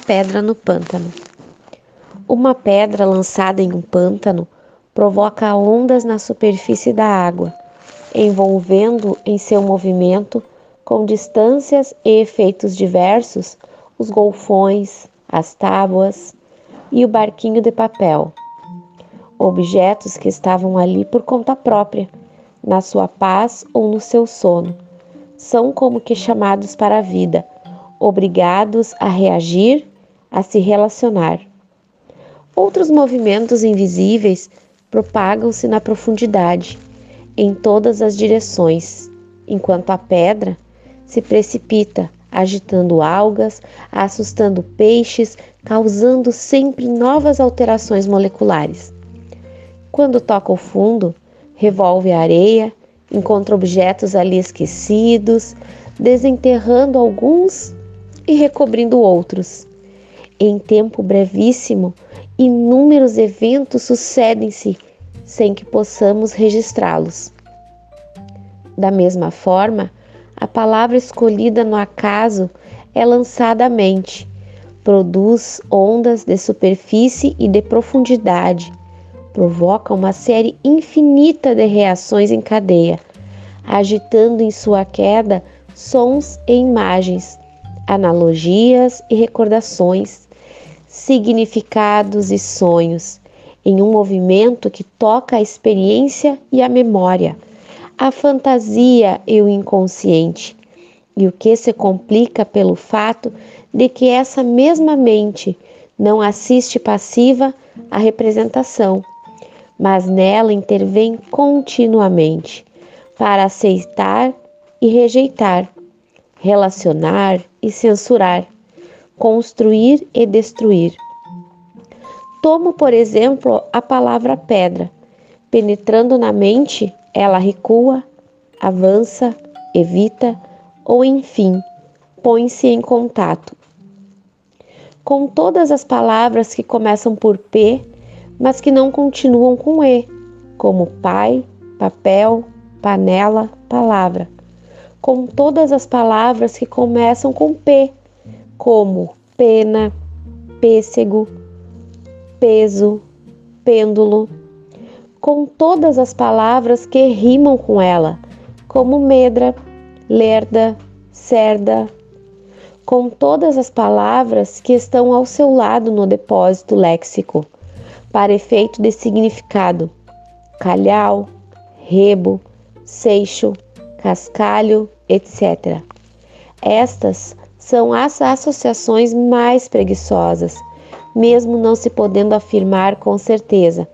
pedra no pântano. Uma pedra lançada em um pântano provoca ondas na superfície da água, envolvendo em seu movimento, com distâncias e efeitos diversos, os golfões, as tábuas e o barquinho de papel. Objetos que estavam ali por conta própria, na sua paz ou no seu sono, são como que chamados para a vida, obrigados a reagir, a se relacionar. Outros movimentos invisíveis propagam-se na profundidade, em todas as direções, enquanto a pedra se precipita, agitando algas, assustando peixes, causando sempre novas alterações moleculares. Quando toca o fundo, revolve a areia, encontra objetos ali esquecidos, desenterrando alguns e recobrindo outros. Em tempo brevíssimo, inúmeros eventos sucedem-se sem que possamos registrá-los. Da mesma forma, a palavra escolhida no acaso é lançada à mente, produz ondas de superfície e de profundidade, provoca uma série infinita de reações em cadeia, agitando em sua queda sons e imagens, analogias e recordações, significados e sonhos, em um movimento que toca a experiência e a memória, a fantasia e o inconsciente, e o que se complica pelo fato de que essa mesma mente não assiste passiva à representação, mas nela intervém continuamente para aceitar e rejeitar, relacionar e censurar, construir e destruir. Tomo, por exemplo, a palavra pedra. Penetrando na mente, ela recua, avança, evita ou, enfim, põe-se em contato. Com todas as palavras que começam por P, mas que não continuam com E, como pai, papel, panela, palavra. Com todas as palavras que começam com P, como pena, pêssego, peso, pêndulo, com todas as palavras que rimam com ela, como medra, lerda, cerda, com todas as palavras que estão ao seu lado no depósito léxico, para efeito de significado: calhau, rebo, seixo, cascalho, etc. Estas são as associações mais preguiçosas mesmo não se podendo afirmar com certeza,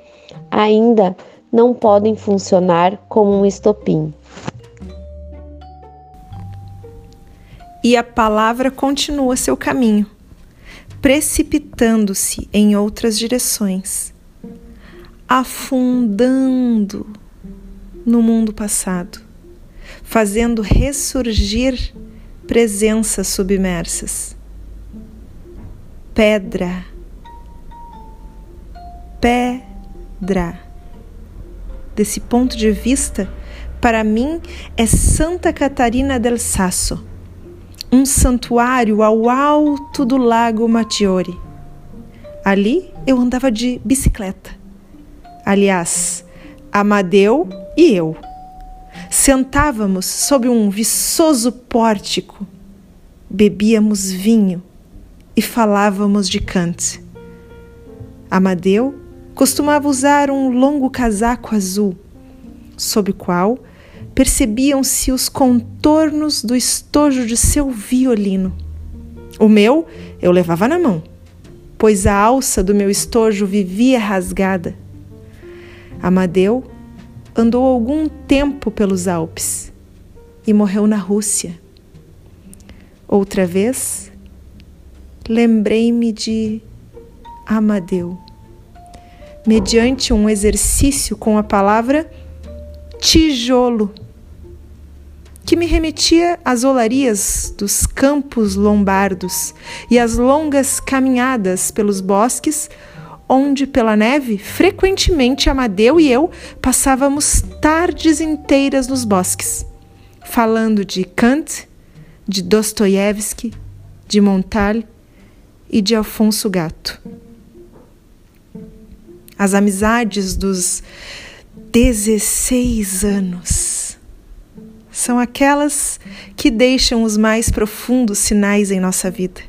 ainda não podem funcionar como um estopim. E a palavra continua seu caminho, precipitando-se em outras direções, afundando no mundo passado, fazendo ressurgir presenças submersas. Pedra pedra. Desse ponto de vista, para mim é Santa Catarina del Sasso, um santuário ao alto do lago Maggiore. Ali eu andava de bicicleta. Aliás, Amadeu e eu. Sentávamos sob um viçoso pórtico, bebíamos vinho e falávamos de Kant. Amadeu costumava usar um longo casaco azul, sob o qual percebiam-se os contornos do estojo de seu violino. O meu eu levava na mão, pois a alça do meu estojo vivia rasgada. Amadeu andou algum tempo pelos Alpes e morreu na Rússia. Outra vez, lembrei-me de Amadeu mediante um exercício com a palavra tijolo, que me remetia às olarias dos campos lombardos e às longas caminhadas pelos bosques, onde, pela neve, frequentemente Amadeu e eu passávamos tardes inteiras nos bosques, falando de Kant, de Dostoiévski, de Montalho e de Afonso Gato. As amizades dos 16 anos são aquelas que deixam os mais profundos sinais em nossa vida.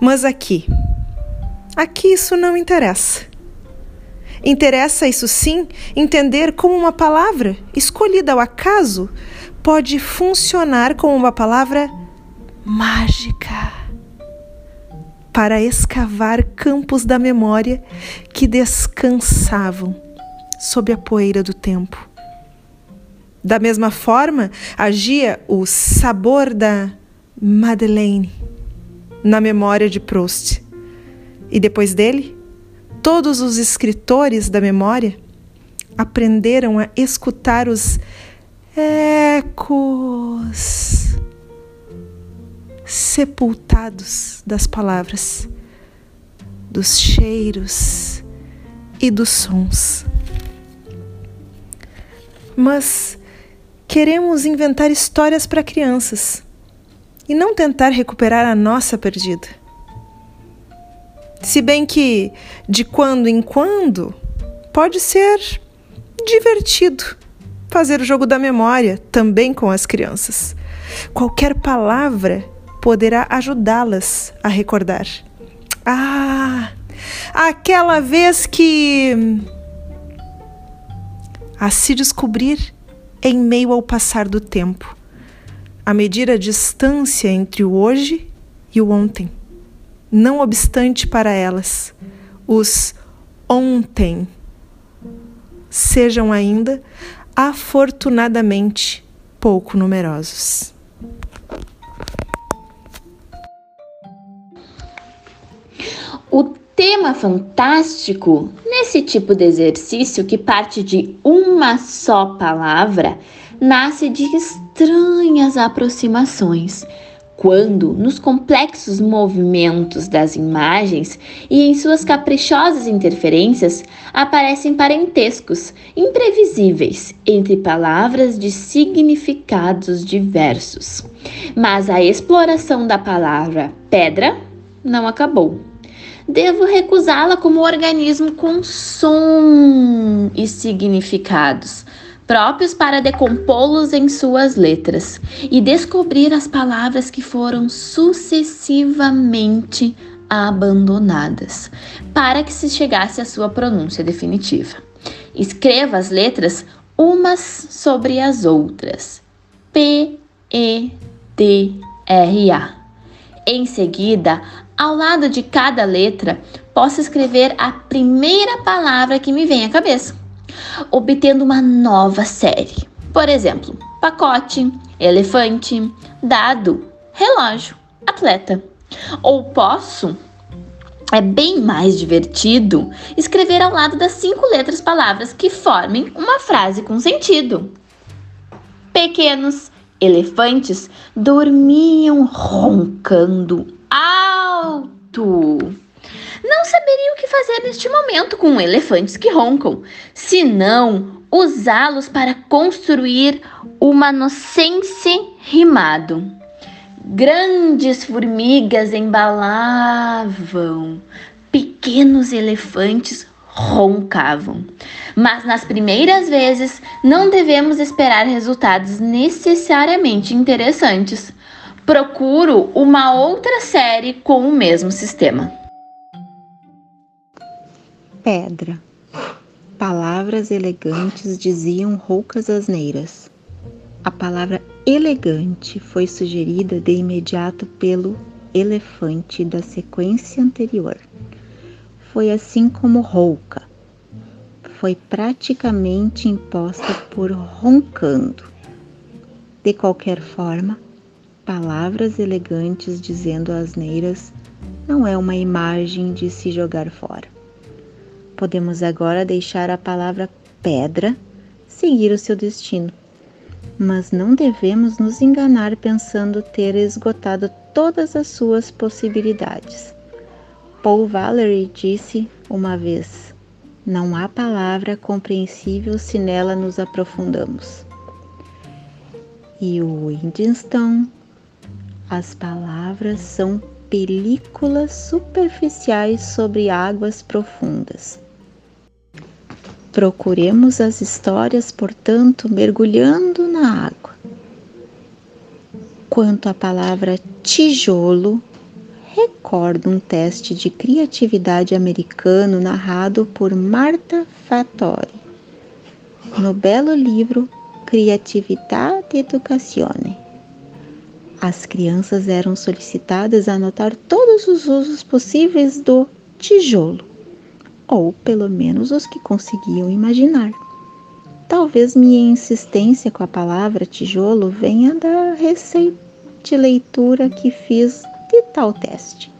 Mas aqui, aqui isso não interessa. Interessa, isso sim, entender como uma palavra escolhida ao acaso pode funcionar como uma palavra mágica para escavar campos da memória que descansavam sob a poeira do tempo. Da mesma forma, agia o sabor da Madeleine na memória de Proust. E depois dele, todos os escritores da memória aprenderam a escutar os ecos sepultados das palavras, dos cheiros e dos sons. Mas queremos inventar histórias para crianças e não tentar recuperar a nossa perdida. Se bem que, de quando em quando, pode ser divertido fazer o jogo da memória também com as crianças. Qualquer palavra poderá ajudá-las a recordar. Ah, aquela vez que. A se descobrir em meio ao passar do tempo, a medir a distância entre o hoje e o ontem. Não obstante para elas, os ontem sejam ainda afortunadamente pouco numerosos. O tema fantástico nesse tipo de exercício que parte de uma só palavra nasce de estranhas aproximações. Quando, nos complexos movimentos das imagens e em suas caprichosas interferências, aparecem parentescos imprevisíveis entre palavras de significados diversos. Mas a exploração da palavra pedra não acabou devo recusá-la como organismo com som e significados próprios para decompô-los em suas letras e descobrir as palavras que foram sucessivamente abandonadas, para que se chegasse à sua pronúncia definitiva. Escreva as letras umas sobre as outras. P E D R A. Em seguida, ao lado de cada letra, posso escrever a primeira palavra que me vem à cabeça, obtendo uma nova série. Por exemplo, pacote, elefante, dado, relógio, atleta. Ou posso, é bem mais divertido, escrever ao lado das cinco letras palavras que formem uma frase com sentido. Pequenos elefantes dormiam roncando alto. Não saberia o que fazer neste momento com elefantes que roncam, senão usá-los para construir uma nonsense rimado. Grandes formigas embalavam, pequenos elefantes roncavam. Mas nas primeiras vezes não devemos esperar resultados necessariamente interessantes procuro uma outra série com o mesmo sistema. Pedra. Palavras elegantes diziam roucas asneiras. A palavra elegante foi sugerida de imediato pelo elefante da sequência anterior. Foi assim como rouca. Foi praticamente imposta por roncando. De qualquer forma, palavras elegantes dizendo asneiras não é uma imagem de se jogar fora. Podemos agora deixar a palavra pedra seguir o seu destino, mas não devemos nos enganar pensando ter esgotado todas as suas possibilidades. Paul Valery disse uma vez: Não há palavra compreensível se nela nos aprofundamos. E o Winston as palavras são películas superficiais sobre águas profundas. Procuremos as histórias, portanto, mergulhando na água. Quanto à palavra tijolo, recordo um teste de criatividade americano narrado por Martha Fattori no belo livro Criatividade Educazione. As crianças eram solicitadas a anotar todos os usos possíveis do tijolo, ou pelo menos os que conseguiam imaginar. Talvez minha insistência com a palavra tijolo venha da recente leitura que fiz de tal teste.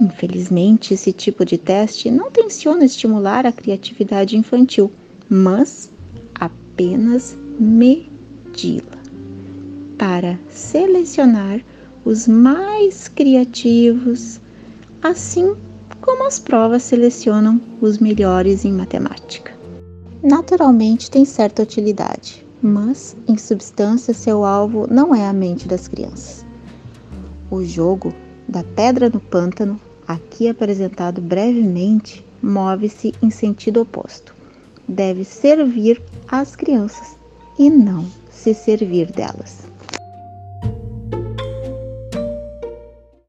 Infelizmente, esse tipo de teste não tenciona estimular a criatividade infantil, mas apenas medi-la para selecionar os mais criativos, assim como as provas selecionam os melhores em matemática. Naturalmente tem certa utilidade, mas em substância seu alvo não é a mente das crianças. O jogo da pedra no pântano, aqui apresentado brevemente, move-se em sentido oposto. Deve servir às crianças e não se servir delas.